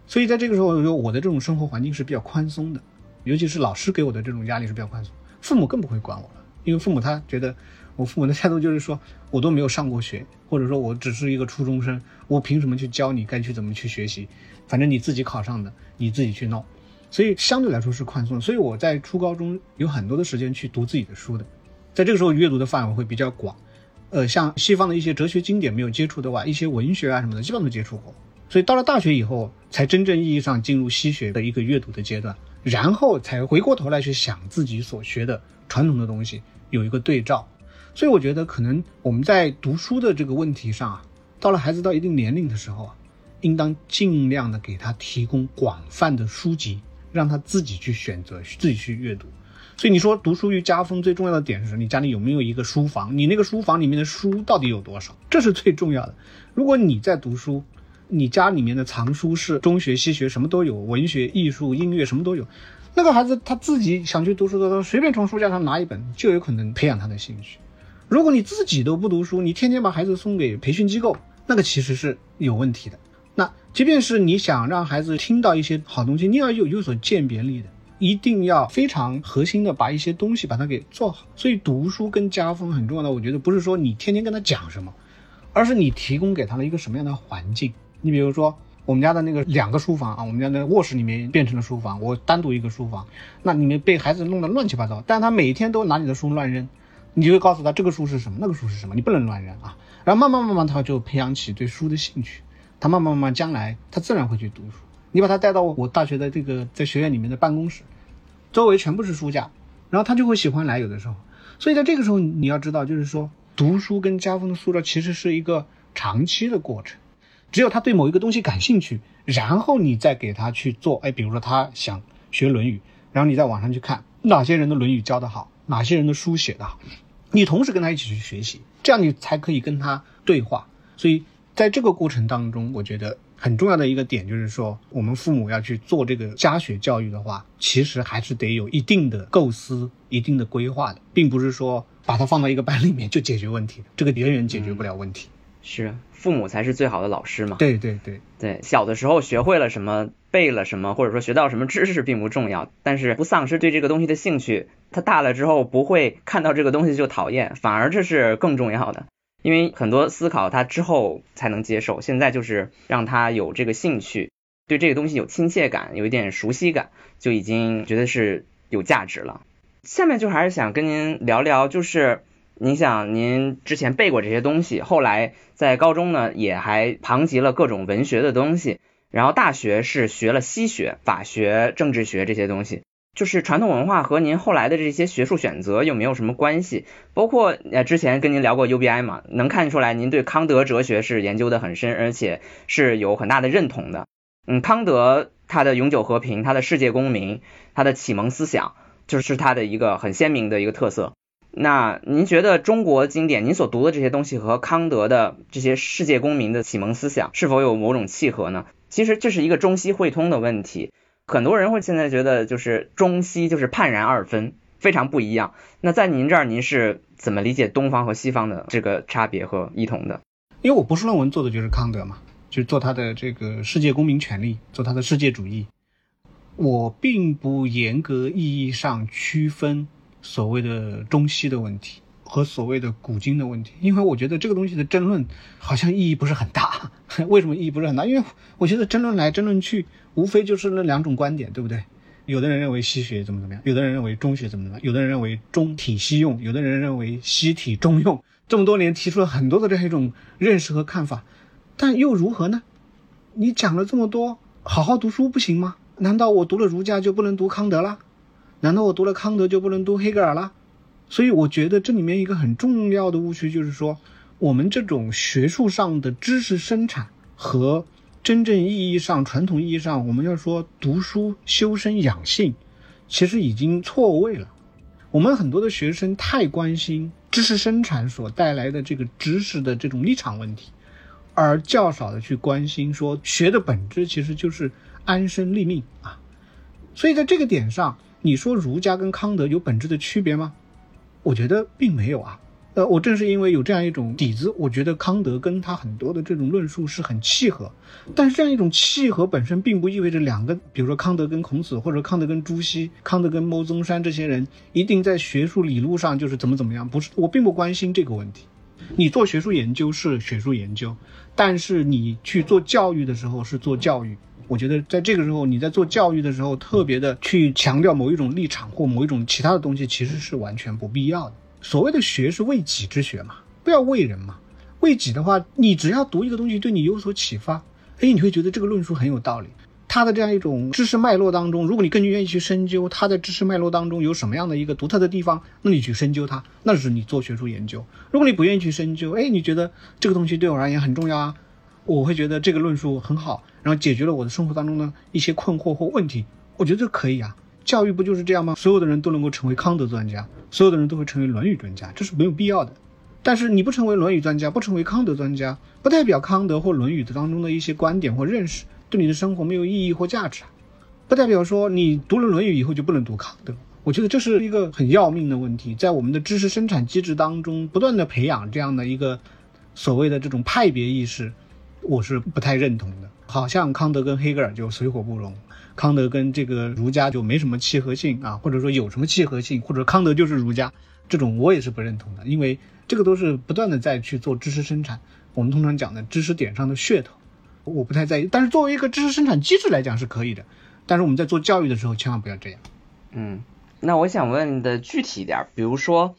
所以在这个时候，我的这种生活环境是比较宽松的，尤其是老师给我的这种压力是比较宽松，父母更不会管我了，因为父母他觉得我父母的态度就是说我都没有上过学，或者说我只是一个初中生，我凭什么去教你该去怎么去学习？反正你自己考上的，你自己去弄，所以相对来说是宽松。所以我在初高中有很多的时间去读自己的书的，在这个时候阅读的范围会比较广，呃，像西方的一些哲学经典没有接触的话，一些文学啊什么的，基本上都接触过。所以到了大学以后，才真正意义上进入西学的一个阅读的阶段，然后才回过头来去想自己所学的传统的东西，有一个对照。所以我觉得，可能我们在读书的这个问题上啊，到了孩子到一定年龄的时候啊，应当尽量的给他提供广泛的书籍，让他自己去选择，自己去阅读。所以你说读书与家风最重要的点是，你家里有没有一个书房？你那个书房里面的书到底有多少？这是最重要的。如果你在读书，你家里面的藏书是中学、西学什么都有，文学、艺术、音乐什么都有。那个孩子他自己想去读书的时候，随便从书架上拿一本，就有可能培养他的兴趣。如果你自己都不读书，你天天把孩子送给培训机构，那个其实是有问题的。那即便是你想让孩子听到一些好东西，你要有有所鉴别力的，一定要非常核心的把一些东西把它给做好。所以读书跟家风很重要的，我觉得不是说你天天跟他讲什么，而是你提供给他了一个什么样的环境。你比如说，我们家的那个两个书房啊，我们家的卧室里面变成了书房，我单独一个书房，那里面被孩子弄得乱七八糟，但他每天都拿你的书乱扔，你就会告诉他这个书是什么，那个书是什么，你不能乱扔啊。然后慢慢慢慢他就培养起对书的兴趣，他慢慢慢慢将来他自然会去读书。你把他带到我大学的这个在学院里面的办公室，周围全部是书架，然后他就会喜欢来。有的时候，所以在这个时候你要知道，就是说读书跟家风的塑造其实是一个长期的过程。只有他对某一个东西感兴趣，然后你再给他去做。哎，比如说他想学《论语》，然后你在网上去看哪些人的《论语》教得好，哪些人的书写的好，你同时跟他一起去学习，这样你才可以跟他对话。所以在这个过程当中，我觉得很重要的一个点就是说，我们父母要去做这个家学教育的话，其实还是得有一定的构思、一定的规划的，并不是说把它放到一个班里面就解决问题，这个远远解决不了问题。是。父母才是最好的老师嘛？对对对对，小的时候学会了什么，背了什么，或者说学到什么知识并不重要，但是不丧失对这个东西的兴趣，他大了之后不会看到这个东西就讨厌，反而这是更重要的。因为很多思考他之后才能接受，现在就是让他有这个兴趣，对这个东西有亲切感，有一点熟悉感，就已经觉得是有价值了。下面就还是想跟您聊聊，就是您想您之前背过这些东西，后来在高中呢也还旁及了各种文学的东西，然后大学是学了西学、法学、政治学这些东西。就是传统文化和您后来的这些学术选择有没有什么关系？包括呃之前跟您聊过 UBI 嘛，能看出来您对康德哲学是研究的很深，而且是有很大的认同的。嗯，康德他的永久和平、他的世界公民、他的启蒙思想，就是他的一个很鲜明的一个特色。那您觉得中国经典，您所读的这些东西和康德的这些世界公民的启蒙思想是否有某种契合呢？其实这是一个中西汇通的问题。很多人会现在觉得，就是中西就是判然二分，非常不一样。那在您这儿，您是怎么理解东方和西方的这个差别和异同的？因为我博士论文做的就是康德嘛，就是做他的这个世界公民权利，做他的世界主义。我并不严格意义上区分所谓的中西的问题。和所谓的古今的问题，因为我觉得这个东西的争论好像意义不是很大。为什么意义不是很大？因为我觉得争论来争论去，无非就是那两种观点，对不对？有的人认为西学怎么怎么样，有的人认为中学怎么怎么样，有的人认为中体西用，有的人认为西体中用。这么多年提出了很多的这样一种认识和看法，但又如何呢？你讲了这么多，好好读书不行吗？难道我读了儒家就不能读康德了？难道我读了康德就不能读黑格尔了？所以我觉得这里面一个很重要的误区就是说，我们这种学术上的知识生产和真正意义上、传统意义上，我们要说读书修身养性，其实已经错位了。我们很多的学生太关心知识生产所带来的这个知识的这种立场问题，而较少的去关心说学的本质其实就是安身立命啊。所以在这个点上，你说儒家跟康德有本质的区别吗？我觉得并没有啊，呃，我正是因为有这样一种底子，我觉得康德跟他很多的这种论述是很契合。但是这样一种契合本身并不意味着两个，比如说康德跟孔子，或者康德跟朱熹、康德跟牟宗山这些人一定在学术理路上就是怎么怎么样。不是，我并不关心这个问题。你做学术研究是学术研究，但是你去做教育的时候是做教育。我觉得在这个时候，你在做教育的时候，特别的去强调某一种立场或某一种其他的东西，其实是完全不必要的。所谓的学是为己之学嘛，不要为人嘛。为己的话，你只要读一个东西对你有所启发，哎，你会觉得这个论述很有道理。他的这样一种知识脉络当中，如果你更愿意去深究他在知识脉络当中有什么样的一个独特的地方，那你去深究它，那是你做学术研究。如果你不愿意去深究，哎，你觉得这个东西对我而言很重要啊，我会觉得这个论述很好。然后解决了我的生活当中的一些困惑或问题，我觉得这可以啊。教育不就是这样吗？所有的人都能够成为康德专家，所有的人都会成为论语专家，这是没有必要的。但是你不成为论语专家，不成为康德专家，不代表康德或论语的当中的一些观点或认识对你的生活没有意义或价值啊。不代表说你读了论语以后就不能读康德。我觉得这是一个很要命的问题，在我们的知识生产机制当中不断的培养这样的一个所谓的这种派别意识，我是不太认同的。好像康德跟黑格尔就水火不容，康德跟这个儒家就没什么契合性啊，或者说有什么契合性，或者康德就是儒家，这种我也是不认同的，因为这个都是不断的在去做知识生产，我们通常讲的知识点上的噱头，我不太在意。但是作为一个知识生产机制来讲是可以的，但是我们在做教育的时候千万不要这样。嗯，那我想问的具体一点，比如说，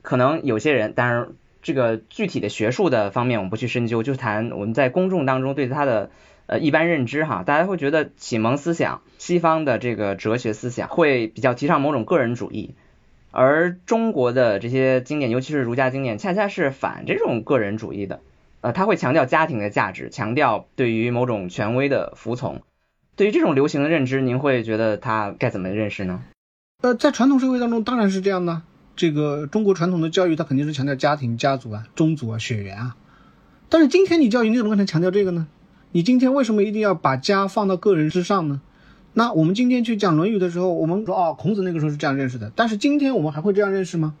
可能有些人，当然这个具体的学术的方面我们不去深究，就谈我们在公众当中对他的。呃，一般认知哈，大家会觉得启蒙思想、西方的这个哲学思想会比较提倡某种个人主义，而中国的这些经典，尤其是儒家经典，恰恰是反这种个人主义的。呃，他会强调家庭的价值，强调对于某种权威的服从。对于这种流行的认知，您会觉得他该怎么认识呢？呃，在传统社会当中，当然是这样的。这个中国传统的教育，它肯定是强调家庭、家族啊、宗族啊、血缘啊。但是今天你教育，你怎么可能强调这个呢？你今天为什么一定要把家放到个人之上呢？那我们今天去讲《论语》的时候，我们说哦，孔子那个时候是这样认识的，但是今天我们还会这样认识吗？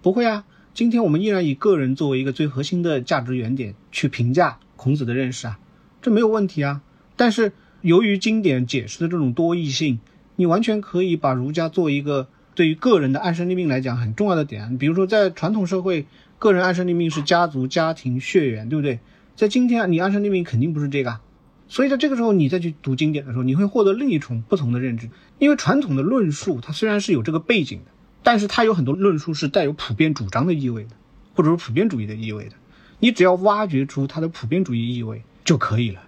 不会啊，今天我们依然以个人作为一个最核心的价值原点去评价孔子的认识啊，这没有问题啊。但是由于经典解释的这种多义性，你完全可以把儒家做一个对于个人的安身立命来讲很重要的点。比如说在传统社会，个人安身立命是家族、家庭、血缘，对不对？在今天，你安身立命肯定不是这个，所以在这个时候，你再去读经典的时候，你会获得另一重不同的认知。因为传统的论述，它虽然是有这个背景的，但是它有很多论述是带有普遍主张的意味的，或者说普遍主义的意味的。你只要挖掘出它的普遍主义意味就可以了。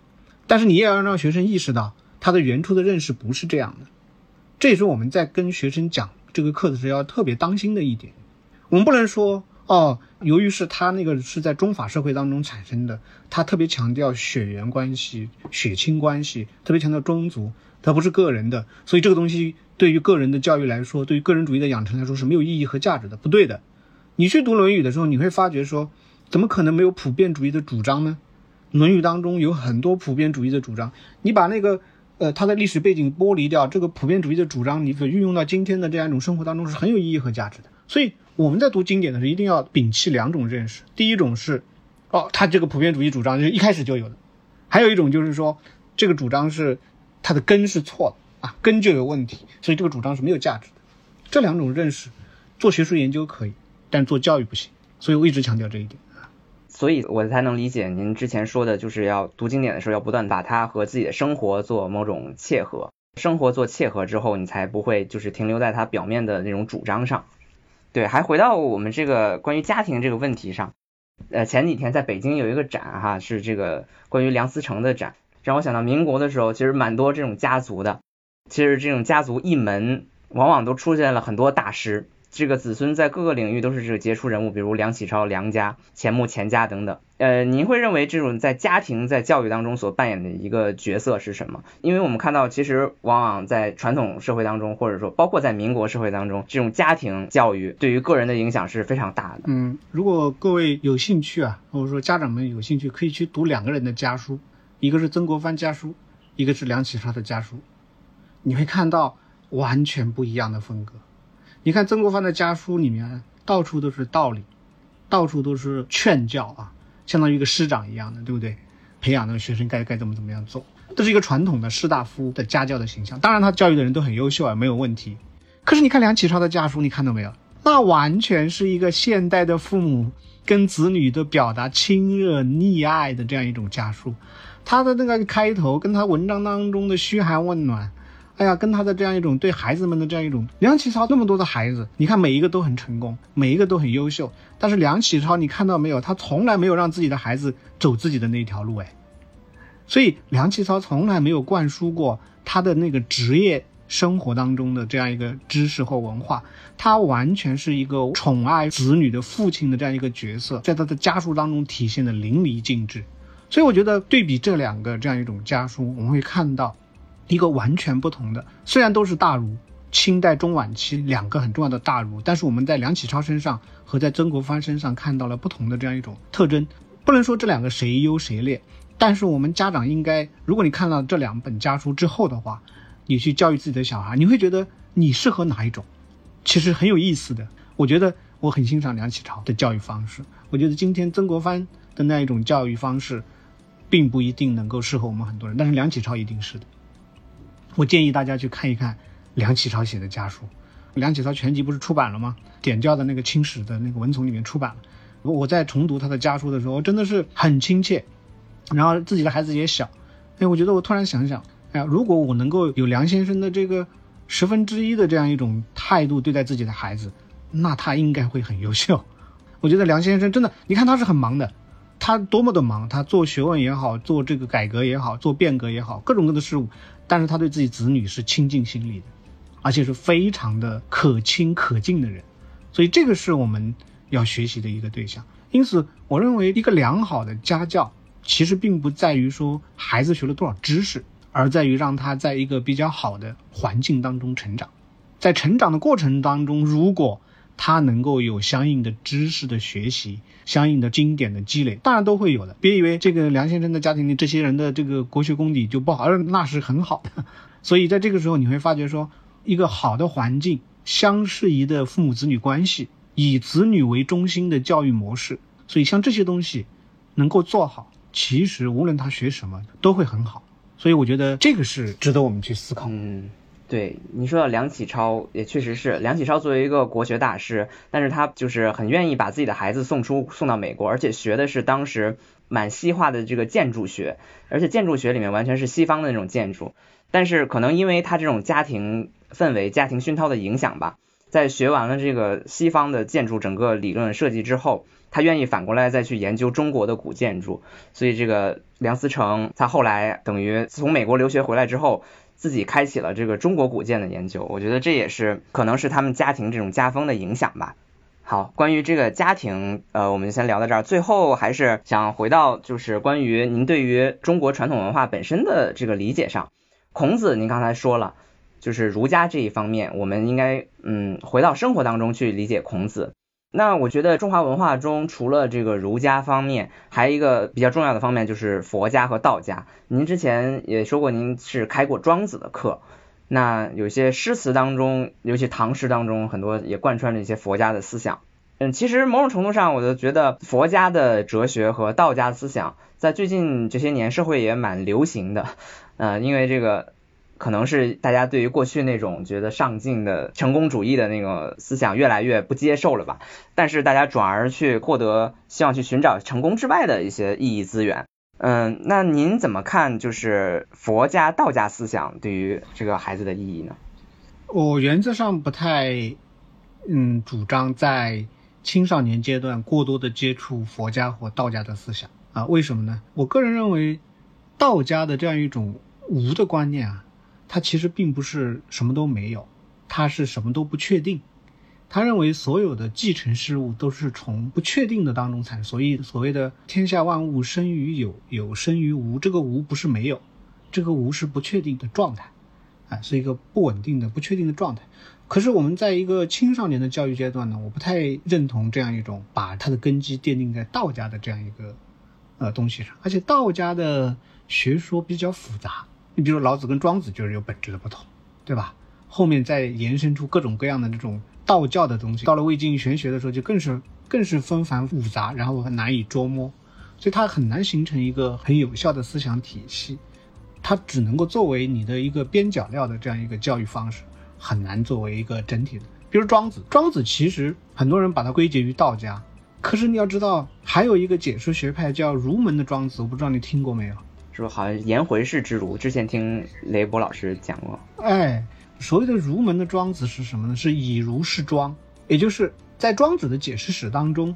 但是你也要让学生意识到，它的原初的认识不是这样的。这也是我们在跟学生讲这个课的时候要特别当心的一点。我们不能说。哦，由于是他那个是在中法社会当中产生的，他特别强调血缘关系、血亲关系，特别强调宗族，它不是个人的，所以这个东西对于个人的教育来说，对于个人主义的养成来说是没有意义和价值的，不对的。你去读《论语》的时候，你会发觉说，怎么可能没有普遍主义的主张呢？《论语》当中有很多普遍主义的主张，你把那个呃它的历史背景剥离掉，这个普遍主义的主张，你可运用到今天的这样一种生活当中是很有意义和价值的。所以。我们在读经典的时候，一定要摒弃两种认识。第一种是，哦，他这个普遍主义主张就是一开始就有的；还有一种就是说，这个主张是它的根是错的啊，根就有问题，所以这个主张是没有价值的。这两种认识，做学术研究可以，但做教育不行。所以我一直强调这一点。所以我才能理解您之前说的，就是要读经典的时候，要不断把它和自己的生活做某种切合，生活做切合之后，你才不会就是停留在它表面的那种主张上。对，还回到我们这个关于家庭这个问题上，呃，前几天在北京有一个展哈，是这个关于梁思成的展，让我想到民国的时候，其实蛮多这种家族的，其实这种家族一门往往都出现了很多大师。这个子孙在各个领域都是这个杰出人物，比如梁启超梁家、钱穆钱家等等。呃，您会认为这种在家庭在教育当中所扮演的一个角色是什么？因为我们看到，其实往往在传统社会当中，或者说包括在民国社会当中，这种家庭教育对于个人的影响是非常大的。嗯，如果各位有兴趣啊，或者说家长们有兴趣，可以去读两个人的家书，一个是曾国藩家书，一个是梁启超的家书，你会看到完全不一样的风格。你看曾国藩的家书里面，到处都是道理，到处都是劝教啊，相当于一个师长一样的，对不对？培养那个学生该该怎么怎么样做，这是一个传统的士大夫的家教的形象。当然，他教育的人都很优秀啊，没有问题。可是你看梁启超的家书，你看到没有？那完全是一个现代的父母跟子女的表达亲热溺爱的这样一种家书。他的那个开头，跟他文章当中的嘘寒问暖。哎呀，跟他的这样一种对孩子们的这样一种，梁启超那么多的孩子，你看每一个都很成功，每一个都很优秀。但是梁启超，你看到没有？他从来没有让自己的孩子走自己的那条路，哎。所以梁启超从来没有灌输过他的那个职业生活当中的这样一个知识或文化，他完全是一个宠爱子女的父亲的这样一个角色，在他的家书当中体现的淋漓尽致。所以我觉得对比这两个这样一种家书，我们会看到。一个完全不同的，虽然都是大儒，清代中晚期两个很重要的大儒，但是我们在梁启超身上和在曾国藩身上看到了不同的这样一种特征。不能说这两个谁优谁劣，但是我们家长应该，如果你看到这两本家书之后的话，你去教育自己的小孩，你会觉得你适合哪一种？其实很有意思的。我觉得我很欣赏梁启超的教育方式，我觉得今天曾国藩的那一种教育方式，并不一定能够适合我们很多人，但是梁启超一定是的。我建议大家去看一看梁启超写的家书，梁启超全集不是出版了吗？点教的那个清史的那个文丛里面出版了。我在重读他的家书的时候，真的是很亲切。然后自己的孩子也小，哎，我觉得我突然想想，哎呀，如果我能够有梁先生的这个十分之一的这样一种态度对待自己的孩子，那他应该会很优秀。我觉得梁先生真的，你看他是很忙的，他多么的忙，他做学问也好，做这个改革也好，做变革也好，各种各样的事物。但是他对自己子女是倾尽心力的，而且是非常的可亲可敬的人，所以这个是我们要学习的一个对象。因此，我认为一个良好的家教，其实并不在于说孩子学了多少知识，而在于让他在一个比较好的环境当中成长。在成长的过程当中，如果他能够有相应的知识的学习，相应的经典的积累，当然都会有的。别以为这个梁先生的家庭里这些人的这个国学功底就不好，那是很好的。所以在这个时候，你会发觉说，一个好的环境，相适宜的父母子女关系，以子女为中心的教育模式，所以像这些东西能够做好，其实无论他学什么都会很好。所以我觉得这个是值得我们去思考。嗯。对你说到梁启超，也确实是梁启超作为一个国学大师，但是他就是很愿意把自己的孩子送出送到美国，而且学的是当时蛮西化的这个建筑学，而且建筑学里面完全是西方的那种建筑。但是可能因为他这种家庭氛围、家庭熏陶的影响吧，在学完了这个西方的建筑整个理论设计之后，他愿意反过来再去研究中国的古建筑。所以这个梁思成他后来等于从美国留学回来之后，自己开启了这个中国古建的研究。我觉得这也是可能是他们家庭这种家风的影响吧。好，关于这个家庭，呃，我们先聊到这儿。最后还是想回到就是关于您对于中国传统文化本身的这个理解上。孔子，您刚才说了，就是儒家这一方面，我们应该嗯回到生活当中去理解孔子。那我觉得中华文化中除了这个儒家方面，还有一个比较重要的方面就是佛家和道家。您之前也说过，您是开过庄子的课，那有些诗词当中，尤其唐诗当中，很多也贯穿着一些佛家的思想。嗯，其实某种程度上，我就觉得佛家的哲学和道家思想在最近这些年社会也蛮流行的。呃，因为这个可能是大家对于过去那种觉得上进的成功主义的那个思想越来越不接受了吧？但是大家转而去获得，希望去寻找成功之外的一些意义资源。嗯，那您怎么看？就是佛家、道家思想对于这个孩子的意义呢？我原则上不太嗯主张在。青少年阶段过多的接触佛家或道家的思想啊？为什么呢？我个人认为，道家的这样一种无的观念啊，他其实并不是什么都没有，他是什么都不确定。他认为所有的继承事物都是从不确定的当中产生，所以所谓的天下万物生于有，有生于无，这个无不是没有，这个无是不确定的状态，啊，是一个不稳定的、不确定的状态。可是我们在一个青少年的教育阶段呢，我不太认同这样一种把它的根基奠定在道家的这样一个呃东西上，而且道家的学说比较复杂。你比如老子跟庄子就是有本质的不同，对吧？后面再延伸出各种各样的这种道教的东西，到了魏晋玄学的时候就更是更是纷繁复杂，然后很难以捉摸，所以它很难形成一个很有效的思想体系，它只能够作为你的一个边角料的这样一个教育方式。很难作为一个整体的，比如庄子，庄子其实很多人把它归结于道家，可是你要知道，还有一个解释学派叫儒门的庄子，我不知道你听过没有？说好像颜回是之儒？之前听雷波老师讲过。哎，所谓的儒门的庄子是什么呢？是以儒释庄，也就是在庄子的解释史当中，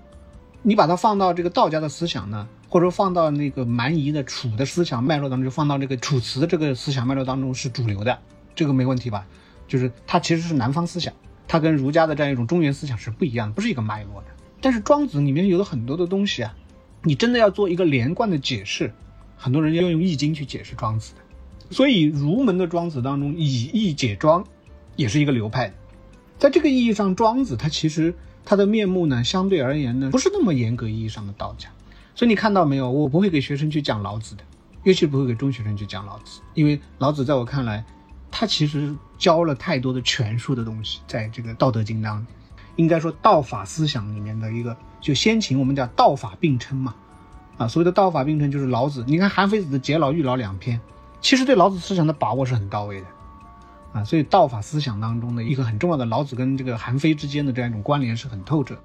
你把它放到这个道家的思想呢，或者说放到那个蛮夷的楚的思想脉络当中，就放到这个楚辞的这个思想脉络当中是主流的，这个没问题吧？就是它其实是南方思想，它跟儒家的这样一种中原思想是不一样的，不是一个脉络的。但是庄子里面有了很多的东西啊，你真的要做一个连贯的解释，很多人要用易经去解释庄子的。所以儒门的庄子当中，以易解庄，也是一个流派。在这个意义上，庄子他其实他的面目呢，相对而言呢，不是那么严格意义上的道家。所以你看到没有，我不会给学生去讲老子的，尤其不会给中学生去讲老子，因为老子在我看来。他其实教了太多的权术的东西，在这个《道德经》当中，应该说道法思想里面的一个，就先秦我们讲道法并称嘛，啊，所谓的道法并称就是老子，你看韩非子的《解老》《育老》两篇，其实对老子思想的把握是很到位的，啊，所以道法思想当中的一个很重要的老子跟这个韩非之间的这样一种关联是很透彻，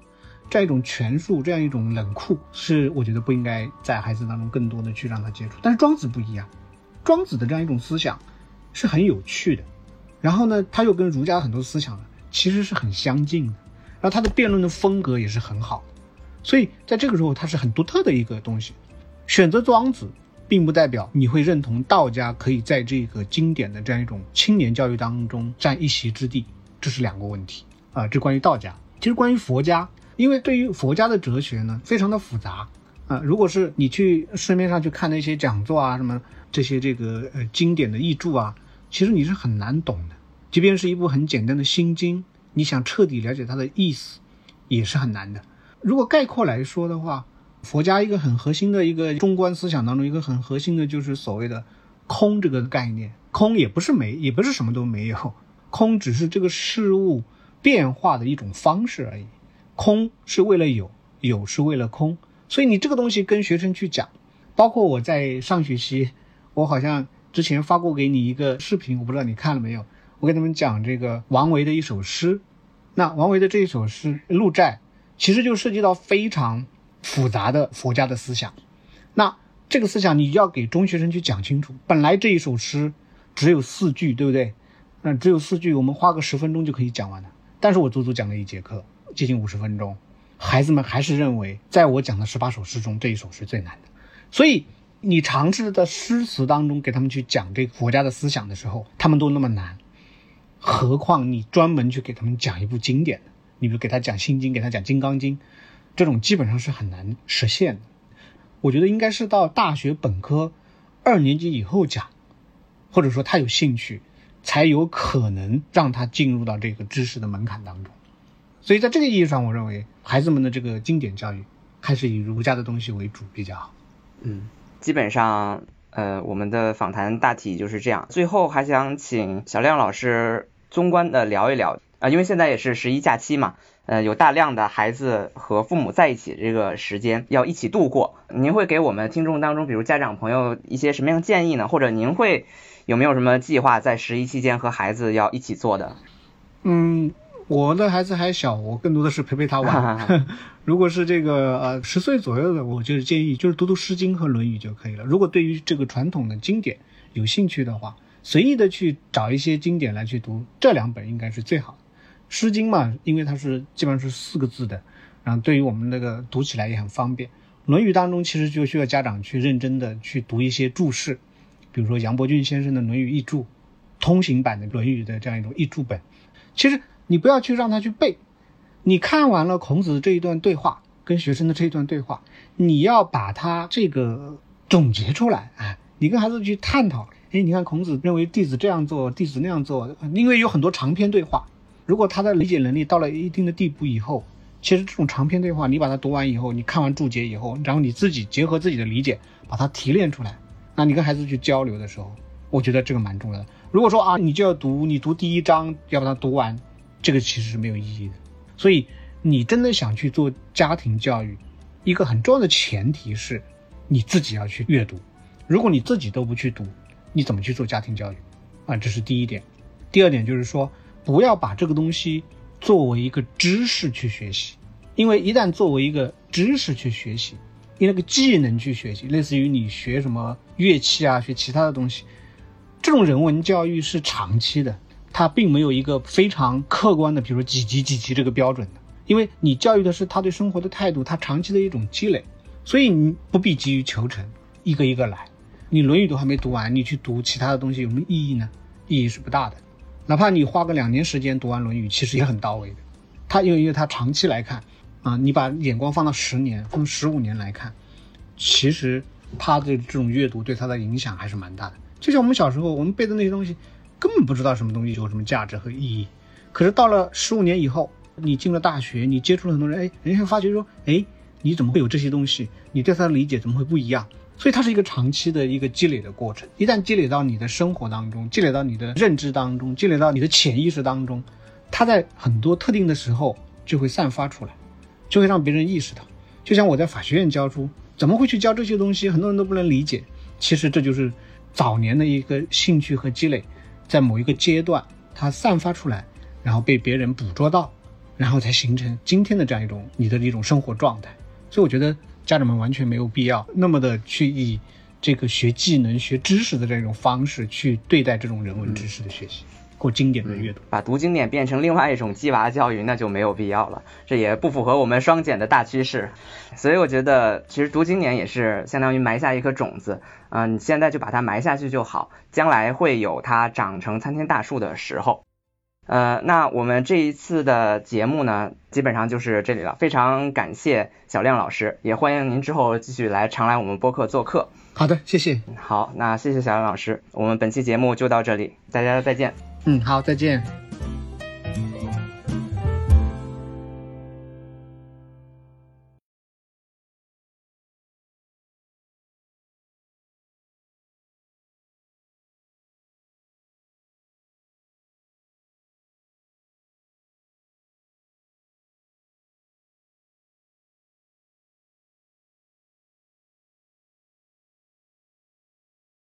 这样一种权术，这样一种冷酷，是我觉得不应该在孩子当中更多的去让他接触。但是庄子不一样，庄子的这样一种思想。是很有趣的，然后呢，他又跟儒家很多思想其实是很相近的，然后他的辩论的风格也是很好，所以在这个时候它是很独特的一个东西。选择庄子，并不代表你会认同道家可以在这个经典的这样一种青年教育当中占一席之地，这是两个问题啊。这关于道家，其实关于佛家，因为对于佛家的哲学呢，非常的复杂啊。如果是你去市面上去看那些讲座啊什么。这些这个呃经典的译著啊，其实你是很难懂的。即便是一部很简单的《心经》，你想彻底了解它的意思，也是很难的。如果概括来说的话，佛家一个很核心的一个中观思想当中，一个很核心的就是所谓的空这个概念。空也不是没，也不是什么都没有，空只是这个事物变化的一种方式而已。空是为了有，有是为了空。所以你这个东西跟学生去讲，包括我在上学期。我好像之前发过给你一个视频，我不知道你看了没有。我跟他们讲这个王维的一首诗，那王维的这一首诗《鹿柴》，其实就涉及到非常复杂的佛家的思想。那这个思想你要给中学生去讲清楚。本来这一首诗只有四句，对不对？那只有四句，我们花个十分钟就可以讲完了。但是我足足讲了一节课，接近五十分钟，孩子们还是认为，在我讲的十八首诗中，这一首是最难的。所以你尝试在诗词当中给他们去讲这个佛家的思想的时候，他们都那么难，何况你专门去给他们讲一部经典的，你比如给他讲《心经》，给他讲《金刚经》，这种基本上是很难实现的。我觉得应该是到大学本科二年级以后讲，或者说他有兴趣。才有可能让他进入到这个知识的门槛当中，所以在这个意义上，我认为孩子们的这个经典教育还是以儒家的东西为主比较好。嗯，基本上，呃，我们的访谈大体就是这样。最后还想请小亮老师综观的聊一聊啊，因为现在也是十一假期嘛，呃，有大量的孩子和父母在一起这个时间要一起度过，您会给我们听众当中，比如家长朋友一些什么样的建议呢？或者您会？有没有什么计划在十一期间和孩子要一起做的？嗯，我的孩子还小，我更多的是陪陪他玩。如果是这个呃十岁左右的，我就是建议就是读读《诗经》和《论语》就可以了。如果对于这个传统的经典有兴趣的话，随意的去找一些经典来去读，这两本应该是最好的。《诗经》嘛，因为它是基本上是四个字的，然后对于我们那个读起来也很方便。《论语》当中其实就需要家长去认真的去读一些注释。比如说杨伯峻先生的《论语译注》，通行版的《论语》的这样一种译注本，其实你不要去让他去背，你看完了孔子这一段对话，跟学生的这一段对话，你要把它这个总结出来啊，你跟孩子去探讨。哎，你看孔子认为弟子这样做，弟子那样做，因为有很多长篇对话，如果他的理解能力到了一定的地步以后，其实这种长篇对话，你把它读完以后，你看完注解以后，然后你自己结合自己的理解，把它提炼出来。那你跟孩子去交流的时候，我觉得这个蛮重要的。如果说啊，你就要读，你读第一章要把它读完，这个其实是没有意义的。所以你真的想去做家庭教育，一个很重要的前提是，你自己要去阅读。如果你自己都不去读，你怎么去做家庭教育？啊，这是第一点。第二点就是说，不要把这个东西作为一个知识去学习，因为一旦作为一个知识去学习。你那个技能去学习，类似于你学什么乐器啊，学其他的东西，这种人文教育是长期的，它并没有一个非常客观的，比如说几级几级这个标准的，因为你教育的是他对生活的态度，他长期的一种积累，所以你不必急于求成，一个一个来。你《论语》都还没读完，你去读其他的东西有什么意义呢？意义是不大的。哪怕你花个两年时间读完《论语》，其实也很到位的。他因为因为他长期来看。啊，你把眼光放到十年、放十五年来看，其实他的这种阅读对他的影响还是蛮大的。就像我们小时候，我们背的那些东西，根本不知道什么东西有什么价值和意义。可是到了十五年以后，你进了大学，你接触了很多人，哎，人家发觉说，哎，你怎么会有这些东西？你对他的理解怎么会不一样？所以它是一个长期的一个积累的过程。一旦积累到你的生活当中，积累到你的认知当中，积累到你的潜意识当中，它在很多特定的时候就会散发出来。就会让别人意识到，就像我在法学院教书，怎么会去教这些东西？很多人都不能理解。其实这就是早年的一个兴趣和积累，在某一个阶段它散发出来，然后被别人捕捉到，然后才形成今天的这样一种你的一种生活状态。所以我觉得家长们完全没有必要那么的去以这个学技能、学知识的这种方式去对待这种人文知识的学习。过经典的阅读，把读经典变成另外一种鸡娃教育，那就没有必要了。这也不符合我们双减的大趋势。所以我觉得，其实读经典也是相当于埋下一颗种子，嗯，你现在就把它埋下去就好，将来会有它长成参天大树的时候。呃，那我们这一次的节目呢，基本上就是这里了。非常感谢小亮老师，也欢迎您之后继续来常来我们播客做客。好的，谢谢。好，那谢谢小亮老师，我们本期节目就到这里，大家再见。嗯，好，再见。